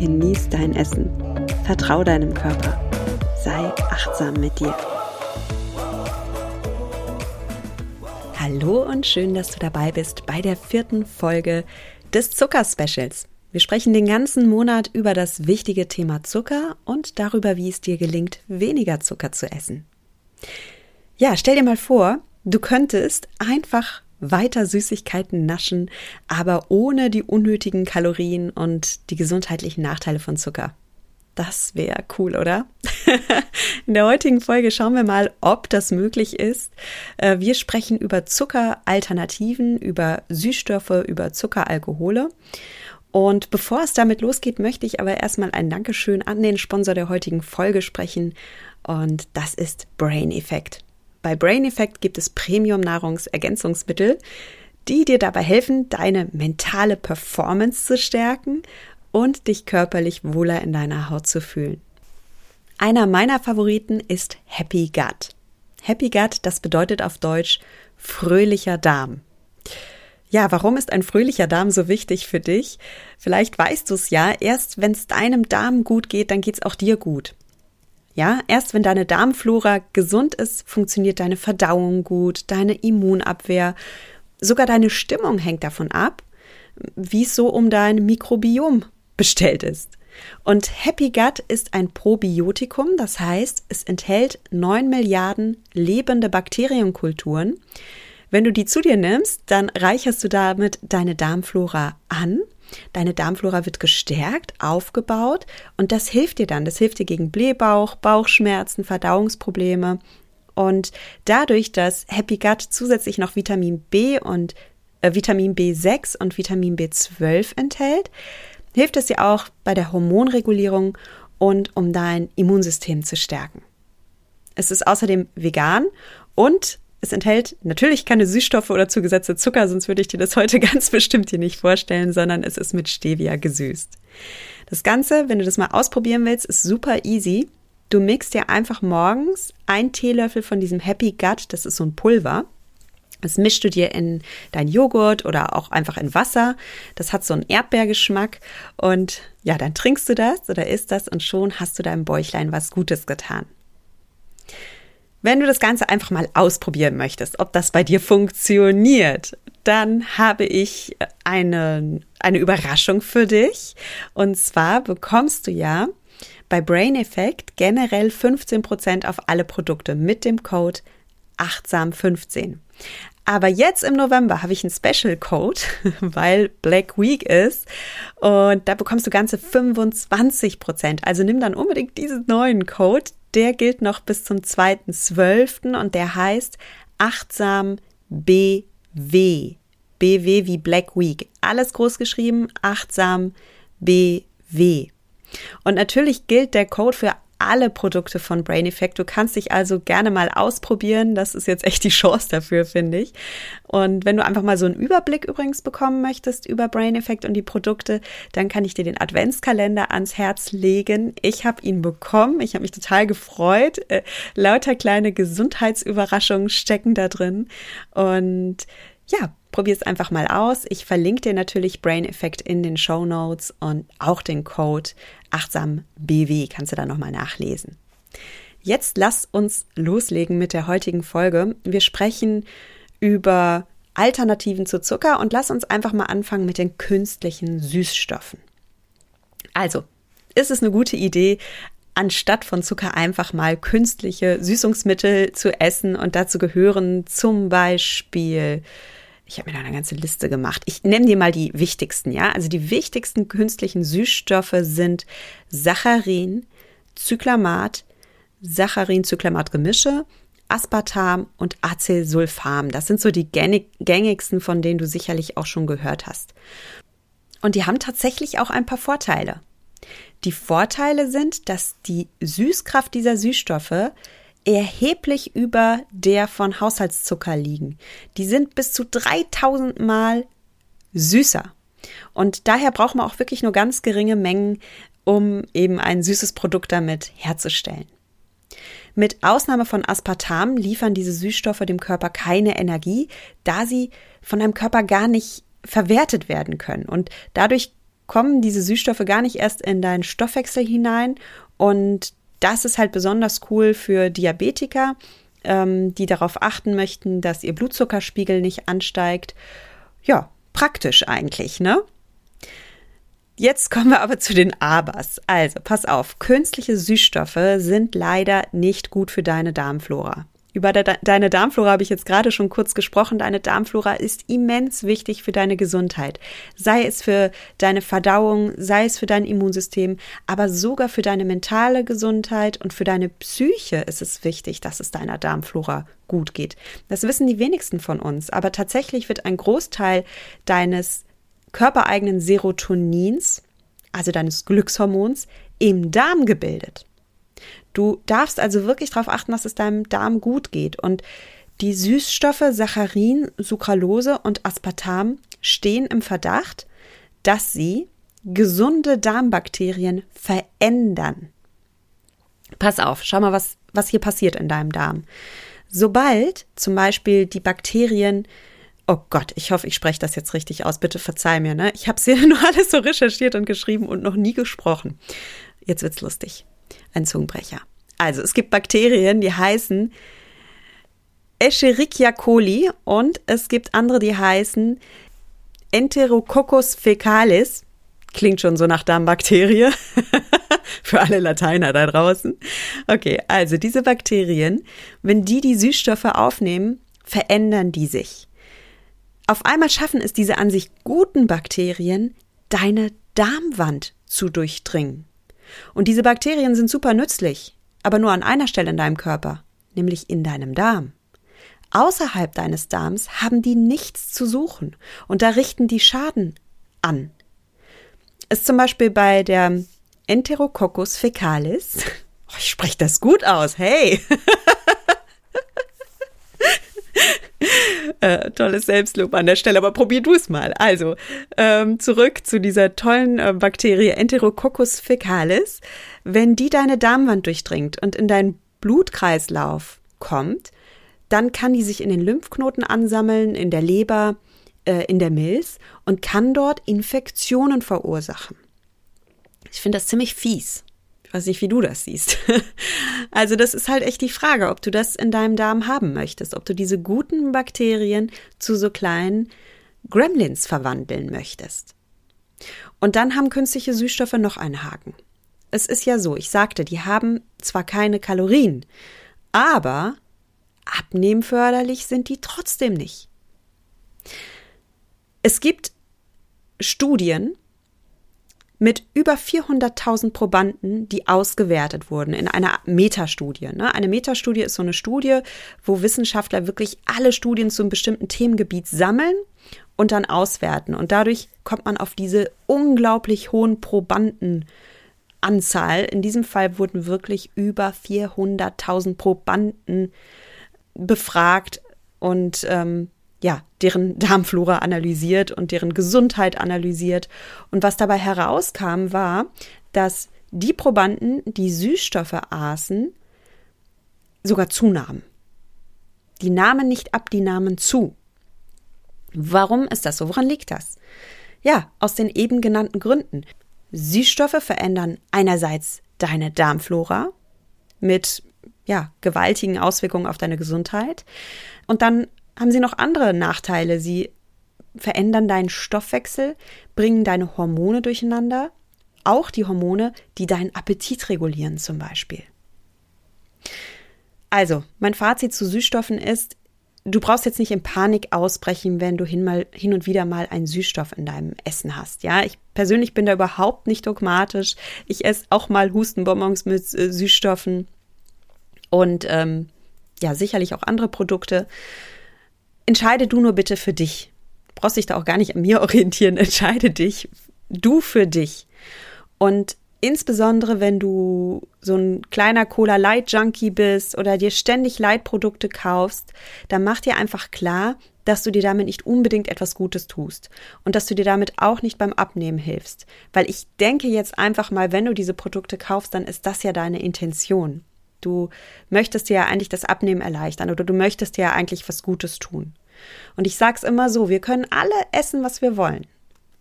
genieß dein Essen, vertrau deinem Körper, sei achtsam mit dir. Hallo und schön, dass du dabei bist bei der vierten Folge des Zucker-Specials. Wir sprechen den ganzen Monat über das wichtige Thema Zucker und darüber, wie es dir gelingt, weniger Zucker zu essen. Ja, stell dir mal vor, du könntest einfach weiter Süßigkeiten naschen, aber ohne die unnötigen Kalorien und die gesundheitlichen Nachteile von Zucker. Das wäre cool, oder? In der heutigen Folge schauen wir mal, ob das möglich ist. Äh, wir sprechen über Zuckeralternativen, über Süßstoffe, über Zuckeralkohole. Und bevor es damit losgeht, möchte ich aber erstmal ein Dankeschön an den Sponsor der heutigen Folge sprechen. Und das ist Brain Effect. Bei Brain Effect gibt es Premium-Nahrungsergänzungsmittel, die dir dabei helfen, deine mentale Performance zu stärken und dich körperlich wohler in deiner Haut zu fühlen. Einer meiner Favoriten ist Happy Gut. Happy Gut, das bedeutet auf Deutsch fröhlicher Darm. Ja, warum ist ein fröhlicher Darm so wichtig für dich? Vielleicht weißt du es ja, erst wenn es deinem Darm gut geht, dann geht es auch dir gut. Ja, erst wenn deine Darmflora gesund ist, funktioniert deine Verdauung gut, deine Immunabwehr, sogar deine Stimmung hängt davon ab, wie es so um dein Mikrobiom bestellt ist. Und Happy Gut ist ein Probiotikum, das heißt, es enthält 9 Milliarden lebende Bakterienkulturen. Wenn du die zu dir nimmst, dann reicherst du damit deine Darmflora an Deine Darmflora wird gestärkt, aufgebaut und das hilft dir dann. Das hilft dir gegen Blähbauch, Bauchschmerzen, Verdauungsprobleme. Und dadurch, dass Happy Gut zusätzlich noch Vitamin B und äh, Vitamin B6 und Vitamin B12 enthält, hilft es dir auch bei der Hormonregulierung und um dein Immunsystem zu stärken. Es ist außerdem vegan und es enthält natürlich keine Süßstoffe oder zugesetzte Zucker, sonst würde ich dir das heute ganz bestimmt hier nicht vorstellen, sondern es ist mit Stevia gesüßt. Das Ganze, wenn du das mal ausprobieren willst, ist super easy. Du mixt dir einfach morgens ein Teelöffel von diesem Happy Gut, das ist so ein Pulver. Das mischst du dir in dein Joghurt oder auch einfach in Wasser. Das hat so einen Erdbeergeschmack und ja, dann trinkst du das oder isst das und schon hast du deinem Bäuchlein was Gutes getan. Wenn du das Ganze einfach mal ausprobieren möchtest, ob das bei dir funktioniert, dann habe ich eine, eine Überraschung für dich. Und zwar bekommst du ja bei Brain Effect generell 15% auf alle Produkte mit dem Code achtsam15. Aber jetzt im November habe ich einen Special Code, weil Black Week ist. Und da bekommst du ganze 25% Also nimm dann unbedingt diesen neuen Code. Der gilt noch bis zum 2.12. und der heißt achtsam BW. BW wie Black Week. Alles groß geschrieben, achtsam BW. Und natürlich gilt der Code für alle Produkte von Brain Effect. Du kannst dich also gerne mal ausprobieren. Das ist jetzt echt die Chance dafür, finde ich. Und wenn du einfach mal so einen Überblick übrigens bekommen möchtest über Brain Effect und die Produkte, dann kann ich dir den Adventskalender ans Herz legen. Ich habe ihn bekommen. Ich habe mich total gefreut. Äh, lauter kleine Gesundheitsüberraschungen stecken da drin. Und ja, probier es einfach mal aus. Ich verlinke dir natürlich Brain Effect in den Show Notes und auch den Code achtsam BW kannst du da nochmal nachlesen. Jetzt lass uns loslegen mit der heutigen Folge. Wir sprechen über Alternativen zu Zucker und lass uns einfach mal anfangen mit den künstlichen Süßstoffen. Also, ist es eine gute Idee, anstatt von Zucker einfach mal künstliche Süßungsmittel zu essen und dazu gehören zum Beispiel ich habe mir da eine ganze Liste gemacht. Ich nenne dir mal die wichtigsten, ja? Also die wichtigsten künstlichen Süßstoffe sind Saccharin, Zyklamat, Saccharin-Zyklamat-Gemische, Aspartam und Acylsulfam. Das sind so die gängigsten, von denen du sicherlich auch schon gehört hast. Und die haben tatsächlich auch ein paar Vorteile. Die Vorteile sind, dass die Süßkraft dieser Süßstoffe erheblich über der von Haushaltszucker liegen. Die sind bis zu 3000 Mal süßer. Und daher braucht man auch wirklich nur ganz geringe Mengen, um eben ein süßes Produkt damit herzustellen. Mit Ausnahme von Aspartam liefern diese Süßstoffe dem Körper keine Energie, da sie von deinem Körper gar nicht verwertet werden können. Und dadurch kommen diese Süßstoffe gar nicht erst in deinen Stoffwechsel hinein. Und das ist halt besonders cool für Diabetiker, ähm, die darauf achten möchten, dass ihr Blutzuckerspiegel nicht ansteigt. Ja, praktisch eigentlich, ne? Jetzt kommen wir aber zu den Abers. Also, pass auf, künstliche Süßstoffe sind leider nicht gut für deine Darmflora. Über de deine Darmflora habe ich jetzt gerade schon kurz gesprochen. Deine Darmflora ist immens wichtig für deine Gesundheit. Sei es für deine Verdauung, sei es für dein Immunsystem, aber sogar für deine mentale Gesundheit und für deine Psyche ist es wichtig, dass es deiner Darmflora gut geht. Das wissen die wenigsten von uns, aber tatsächlich wird ein Großteil deines körpereigenen Serotonins, also deines Glückshormons, im Darm gebildet. Du darfst also wirklich darauf achten, dass es deinem Darm gut geht. Und die Süßstoffe Saccharin, Sucralose und Aspartam stehen im Verdacht, dass sie gesunde Darmbakterien verändern. Pass auf, schau mal, was, was hier passiert in deinem Darm. Sobald zum Beispiel die Bakterien Oh Gott, ich hoffe, ich spreche das jetzt richtig aus. Bitte verzeih mir, ne? Ich habe es hier nur alles so recherchiert und geschrieben und noch nie gesprochen. Jetzt wird's lustig. Ein Zungenbrecher. Also, es gibt Bakterien, die heißen Escherichia coli und es gibt andere, die heißen Enterococcus fecalis. Klingt schon so nach Darmbakterie. Für alle Lateiner da draußen. Okay, also diese Bakterien, wenn die die Süßstoffe aufnehmen, verändern die sich. Auf einmal schaffen es diese an sich guten Bakterien, deine Darmwand zu durchdringen. Und diese Bakterien sind super nützlich, aber nur an einer Stelle in deinem Körper, nämlich in deinem Darm. Außerhalb deines Darms haben die nichts zu suchen und da richten die Schaden an. Ist zum Beispiel bei der Enterococcus fecalis, oh, ich spreche das gut aus, hey, Äh, tolles Selbstlob an der Stelle, aber probier du es mal. Also, ähm, zurück zu dieser tollen äh, Bakterie Enterococcus fecalis. Wenn die deine Darmwand durchdringt und in deinen Blutkreislauf kommt, dann kann die sich in den Lymphknoten ansammeln, in der Leber, äh, in der Milz und kann dort Infektionen verursachen. Ich finde das ziemlich fies. Ich weiß nicht, wie du das siehst. Also das ist halt echt die Frage, ob du das in deinem Darm haben möchtest, ob du diese guten Bakterien zu so kleinen Gremlins verwandeln möchtest. Und dann haben künstliche Süßstoffe noch einen Haken. Es ist ja so, ich sagte, die haben zwar keine Kalorien, aber abnehmförderlich sind die trotzdem nicht. Es gibt Studien, mit über 400.000 Probanden, die ausgewertet wurden in einer Metastudie. Ne? Eine Metastudie ist so eine Studie, wo Wissenschaftler wirklich alle Studien zu einem bestimmten Themengebiet sammeln und dann auswerten. Und dadurch kommt man auf diese unglaublich hohen Probandenanzahl. In diesem Fall wurden wirklich über 400.000 Probanden befragt und ähm, ja, deren Darmflora analysiert und deren Gesundheit analysiert. Und was dabei herauskam, war, dass die Probanden, die Süßstoffe aßen, sogar zunahmen. Die nahmen nicht ab, die nahmen zu. Warum ist das so? Woran liegt das? Ja, aus den eben genannten Gründen. Süßstoffe verändern einerseits deine Darmflora mit ja, gewaltigen Auswirkungen auf deine Gesundheit. Und dann haben sie noch andere Nachteile. Sie verändern deinen Stoffwechsel, bringen deine Hormone durcheinander, auch die Hormone, die deinen Appetit regulieren zum Beispiel. Also, mein Fazit zu Süßstoffen ist, du brauchst jetzt nicht in Panik ausbrechen, wenn du hin, mal, hin und wieder mal einen Süßstoff in deinem Essen hast. Ja, ich persönlich bin da überhaupt nicht dogmatisch. Ich esse auch mal Hustenbonbons mit äh, Süßstoffen und ähm, ja, sicherlich auch andere Produkte. Entscheide du nur bitte für dich. Brauchst dich da auch gar nicht an mir orientieren. Entscheide dich, du für dich. Und insbesondere wenn du so ein kleiner Cola Light Junkie bist oder dir ständig Light Produkte kaufst, dann mach dir einfach klar, dass du dir damit nicht unbedingt etwas Gutes tust und dass du dir damit auch nicht beim Abnehmen hilfst. Weil ich denke jetzt einfach mal, wenn du diese Produkte kaufst, dann ist das ja deine Intention. Du möchtest dir ja eigentlich das Abnehmen erleichtern oder du möchtest dir ja eigentlich was Gutes tun. Und ich sag's immer so, wir können alle essen, was wir wollen.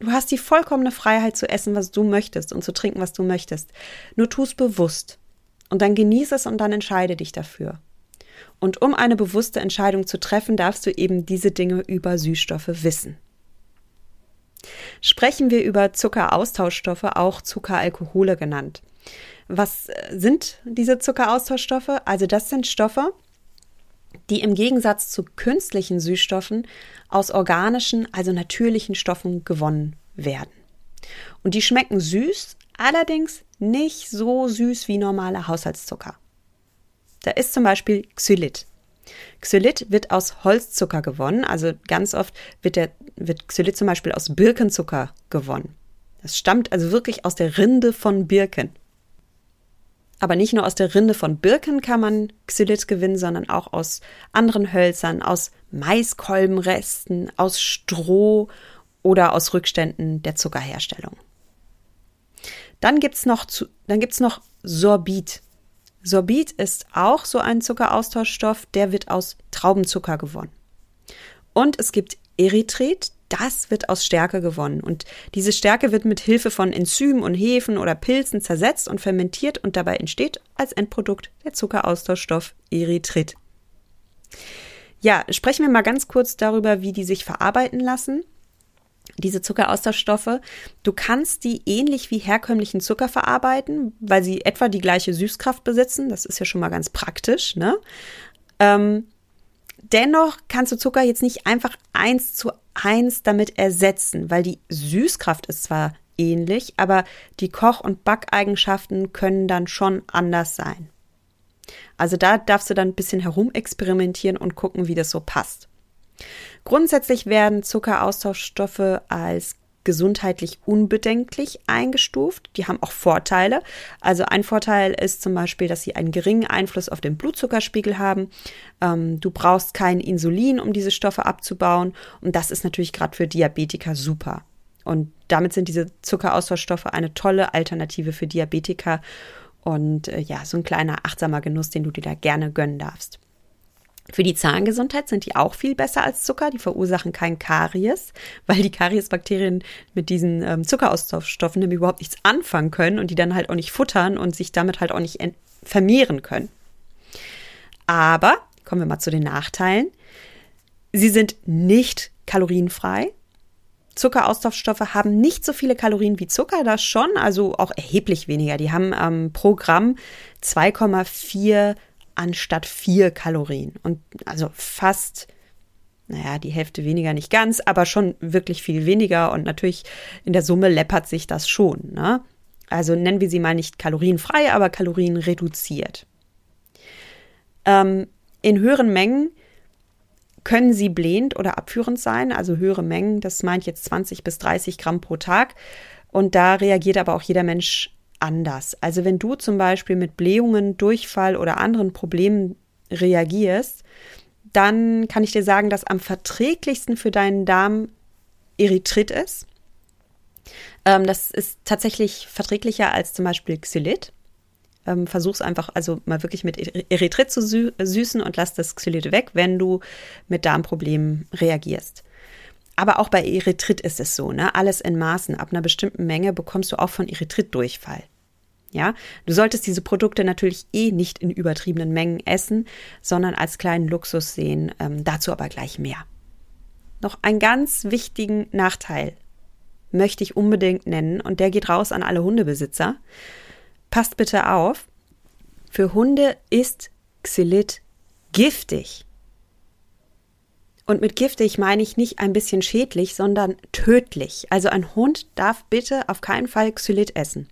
Du hast die vollkommene Freiheit zu essen, was du möchtest und zu trinken, was du möchtest. Nur tu es bewusst. Und dann genieße es und dann entscheide dich dafür. Und um eine bewusste Entscheidung zu treffen, darfst du eben diese Dinge über Süßstoffe wissen. Sprechen wir über Zuckeraustauschstoffe, auch Zuckeralkohole genannt. Was sind diese Zuckeraustauschstoffe? Also das sind Stoffe, die im Gegensatz zu künstlichen Süßstoffen aus organischen, also natürlichen Stoffen gewonnen werden. Und die schmecken süß, allerdings nicht so süß wie normale Haushaltszucker. Da ist zum Beispiel Xylit. Xylit wird aus Holzzucker gewonnen, also ganz oft wird, der, wird Xylit zum Beispiel aus Birkenzucker gewonnen. Das stammt also wirklich aus der Rinde von Birken. Aber nicht nur aus der Rinde von Birken kann man Xylit gewinnen, sondern auch aus anderen Hölzern, aus Maiskolbenresten, aus Stroh oder aus Rückständen der Zuckerherstellung. Dann gibt's noch, dann gibt's noch Sorbit. Sorbit ist auch so ein Zuckeraustauschstoff, der wird aus Traubenzucker gewonnen. Und es gibt Erythrit, das wird aus Stärke gewonnen. Und diese Stärke wird mit Hilfe von Enzymen und Hefen oder Pilzen zersetzt und fermentiert und dabei entsteht als Endprodukt der Zuckeraustauschstoff Erythrit. Ja, sprechen wir mal ganz kurz darüber, wie die sich verarbeiten lassen. Diese Zuckeraustauschstoffe, du kannst die ähnlich wie herkömmlichen Zucker verarbeiten, weil sie etwa die gleiche Süßkraft besitzen. Das ist ja schon mal ganz praktisch, ne? Ähm, dennoch kannst du Zucker jetzt nicht einfach eins zu eins damit ersetzen, weil die Süßkraft ist zwar ähnlich, aber die Koch- und Backeigenschaften können dann schon anders sein. Also da darfst du dann ein bisschen herumexperimentieren und gucken, wie das so passt. Grundsätzlich werden Zuckeraustauschstoffe als gesundheitlich unbedenklich eingestuft. Die haben auch Vorteile. Also ein Vorteil ist zum Beispiel, dass sie einen geringen Einfluss auf den Blutzuckerspiegel haben. Ähm, du brauchst kein Insulin, um diese Stoffe abzubauen. Und das ist natürlich gerade für Diabetiker super. Und damit sind diese Zuckeraustauschstoffe eine tolle Alternative für Diabetiker. Und äh, ja, so ein kleiner achtsamer Genuss, den du dir da gerne gönnen darfst. Für die Zahngesundheit sind die auch viel besser als Zucker. Die verursachen kein Karies, weil die Kariesbakterien mit diesen ähm, Zuckeraustauschstoffen nämlich überhaupt nichts anfangen können und die dann halt auch nicht futtern und sich damit halt auch nicht vermehren können. Aber kommen wir mal zu den Nachteilen. Sie sind nicht kalorienfrei. Zuckeraustauschstoffe haben nicht so viele Kalorien wie Zucker, das schon, also auch erheblich weniger. Die haben ähm, pro Gramm 2,4 anstatt vier Kalorien. Und also fast, naja, die Hälfte weniger nicht ganz, aber schon wirklich viel weniger. Und natürlich in der Summe läppert sich das schon. Ne? Also nennen wir sie mal nicht kalorienfrei, aber kalorienreduziert. Ähm, in höheren Mengen können sie blähend oder abführend sein, also höhere Mengen, das meint jetzt 20 bis 30 Gramm pro Tag. Und da reagiert aber auch jeder Mensch anders. Also wenn du zum Beispiel mit Blähungen, Durchfall oder anderen Problemen reagierst, dann kann ich dir sagen, dass am verträglichsten für deinen Darm Erythrit ist. Ähm, das ist tatsächlich verträglicher als zum Beispiel Xylit. Ähm, versuch's einfach also mal wirklich mit Erythrit zu sü süßen und lass das Xylit weg, wenn du mit Darmproblemen reagierst. Aber auch bei Erythrit ist es so, ne? Alles in Maßen. Ab einer bestimmten Menge bekommst du auch von Erythrit Durchfall. Ja, du solltest diese Produkte natürlich eh nicht in übertriebenen Mengen essen, sondern als kleinen Luxus sehen. Ähm, dazu aber gleich mehr. Noch einen ganz wichtigen Nachteil möchte ich unbedingt nennen und der geht raus an alle Hundebesitzer. Passt bitte auf. Für Hunde ist Xylit giftig. Und mit giftig meine ich nicht ein bisschen schädlich, sondern tödlich. Also ein Hund darf bitte auf keinen Fall Xylit essen.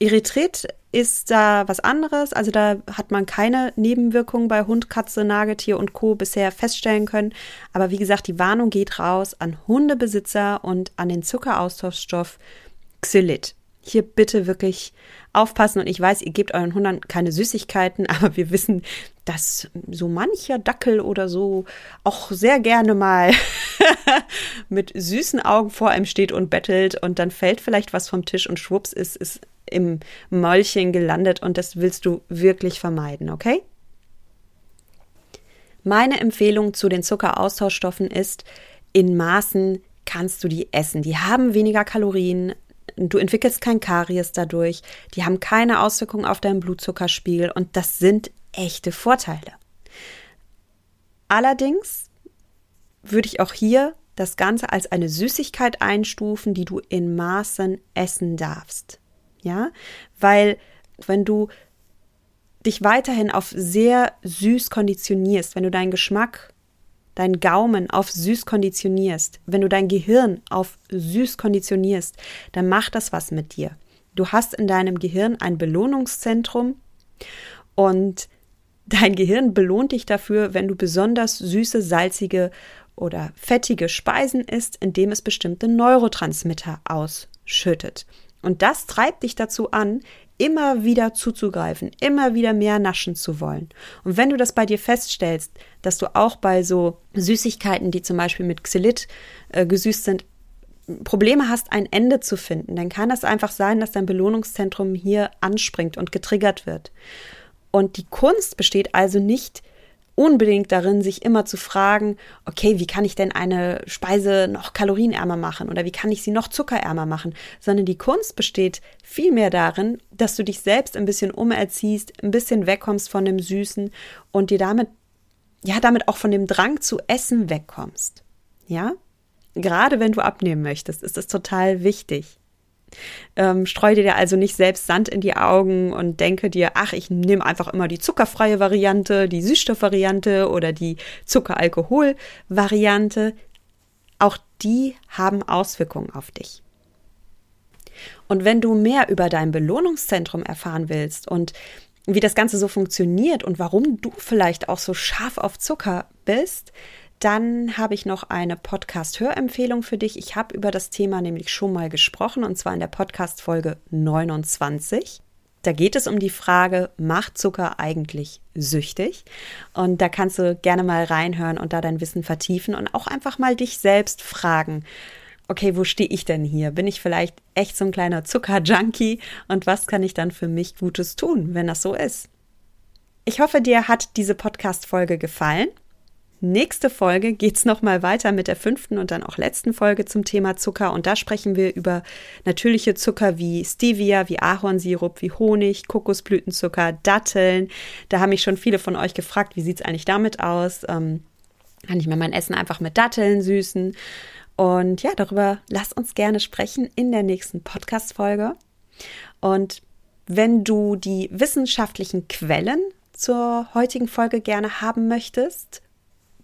Erythrit ist da was anderes. Also da hat man keine Nebenwirkungen bei Hund, Katze, Nagetier und Co. bisher feststellen können. Aber wie gesagt, die Warnung geht raus an Hundebesitzer und an den Zuckeraustauschstoff Xylit. hier bitte wirklich aufpassen. Und ich weiß, ihr gebt euren Hunden keine Süßigkeiten, aber wir wissen, dass so mancher Dackel oder so auch sehr gerne mal mit süßen Augen vor einem steht und bettelt und dann fällt vielleicht was vom Tisch und schwupps ist, ist im Mäulchen gelandet und das willst du wirklich vermeiden, okay? Meine Empfehlung zu den Zuckeraustauschstoffen ist, in Maßen kannst du die essen. Die haben weniger Kalorien, du entwickelst kein Karies dadurch, die haben keine Auswirkungen auf deinen Blutzuckerspiegel und das sind echte Vorteile. Allerdings würde ich auch hier das Ganze als eine Süßigkeit einstufen, die du in Maßen essen darfst. Ja, weil wenn du dich weiterhin auf sehr süß konditionierst, wenn du deinen Geschmack deinen Gaumen auf süß konditionierst, wenn du dein Gehirn auf süß konditionierst, dann macht das was mit dir. Du hast in deinem Gehirn ein Belohnungszentrum und dein Gehirn belohnt dich dafür, wenn du besonders süße, salzige oder fettige Speisen isst, indem es bestimmte Neurotransmitter ausschüttet. Und das treibt dich dazu an, immer wieder zuzugreifen, immer wieder mehr naschen zu wollen. Und wenn du das bei dir feststellst, dass du auch bei so Süßigkeiten, die zum Beispiel mit Xylit äh, gesüßt sind, Probleme hast, ein Ende zu finden, dann kann es einfach sein, dass dein Belohnungszentrum hier anspringt und getriggert wird. Und die Kunst besteht also nicht unbedingt darin, sich immer zu fragen, okay, wie kann ich denn eine Speise noch kalorienärmer machen oder wie kann ich sie noch zuckerärmer machen, sondern die Kunst besteht vielmehr darin, dass du dich selbst ein bisschen umerziehst, ein bisschen wegkommst von dem Süßen und dir damit, ja, damit auch von dem Drang zu essen wegkommst. Ja? Gerade wenn du abnehmen möchtest, ist das total wichtig. Ähm, streu dir also nicht selbst Sand in die Augen und denke dir, ach, ich nehme einfach immer die zuckerfreie Variante, die Süßstoffvariante oder die Zuckeralkohol-Variante. Auch die haben Auswirkungen auf dich. Und wenn du mehr über dein Belohnungszentrum erfahren willst und wie das Ganze so funktioniert und warum du vielleicht auch so scharf auf Zucker bist, dann habe ich noch eine Podcast-Hörempfehlung für dich. Ich habe über das Thema nämlich schon mal gesprochen und zwar in der Podcast-Folge 29. Da geht es um die Frage, macht Zucker eigentlich süchtig? Und da kannst du gerne mal reinhören und da dein Wissen vertiefen und auch einfach mal dich selbst fragen. Okay, wo stehe ich denn hier? Bin ich vielleicht echt so ein kleiner Zucker-Junkie? Und was kann ich dann für mich Gutes tun, wenn das so ist? Ich hoffe, dir hat diese Podcast-Folge gefallen. Nächste Folge geht's noch mal weiter mit der fünften und dann auch letzten Folge zum Thema Zucker und da sprechen wir über natürliche Zucker wie Stevia, wie Ahornsirup, wie Honig, Kokosblütenzucker, Datteln. Da haben mich schon viele von euch gefragt, wie sieht's eigentlich damit aus? Ähm, kann ich mir mein Essen einfach mit Datteln süßen? Und ja, darüber lasst uns gerne sprechen in der nächsten Podcast-Folge. Und wenn du die wissenschaftlichen Quellen zur heutigen Folge gerne haben möchtest,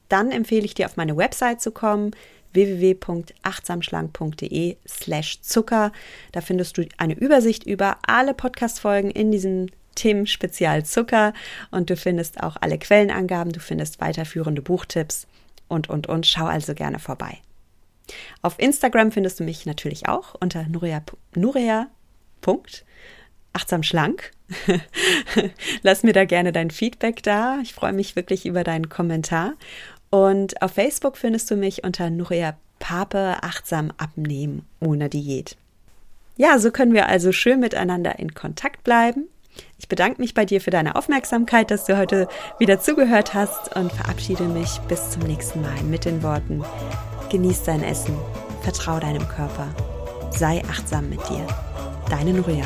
dann empfehle ich dir, auf meine Website zu kommen www.achtsamschlank.de slash Zucker. Da findest du eine Übersicht über alle Podcast-Folgen in diesem Themen Spezial Zucker und du findest auch alle Quellenangaben, du findest weiterführende Buchtipps und, und, und. Schau also gerne vorbei. Auf Instagram findest du mich natürlich auch unter nuria, nuria. achtsam schlank. Lass mir da gerne dein Feedback da. Ich freue mich wirklich über deinen Kommentar. Und auf Facebook findest du mich unter Nuria Pape achtsam abnehmen ohne Diät. Ja, so können wir also schön miteinander in Kontakt bleiben. Ich bedanke mich bei dir für deine Aufmerksamkeit, dass du heute wieder zugehört hast und verabschiede mich bis zum nächsten Mal mit den Worten: Genieß dein Essen, vertrau deinem Körper, sei achtsam mit dir. Deine Nuria.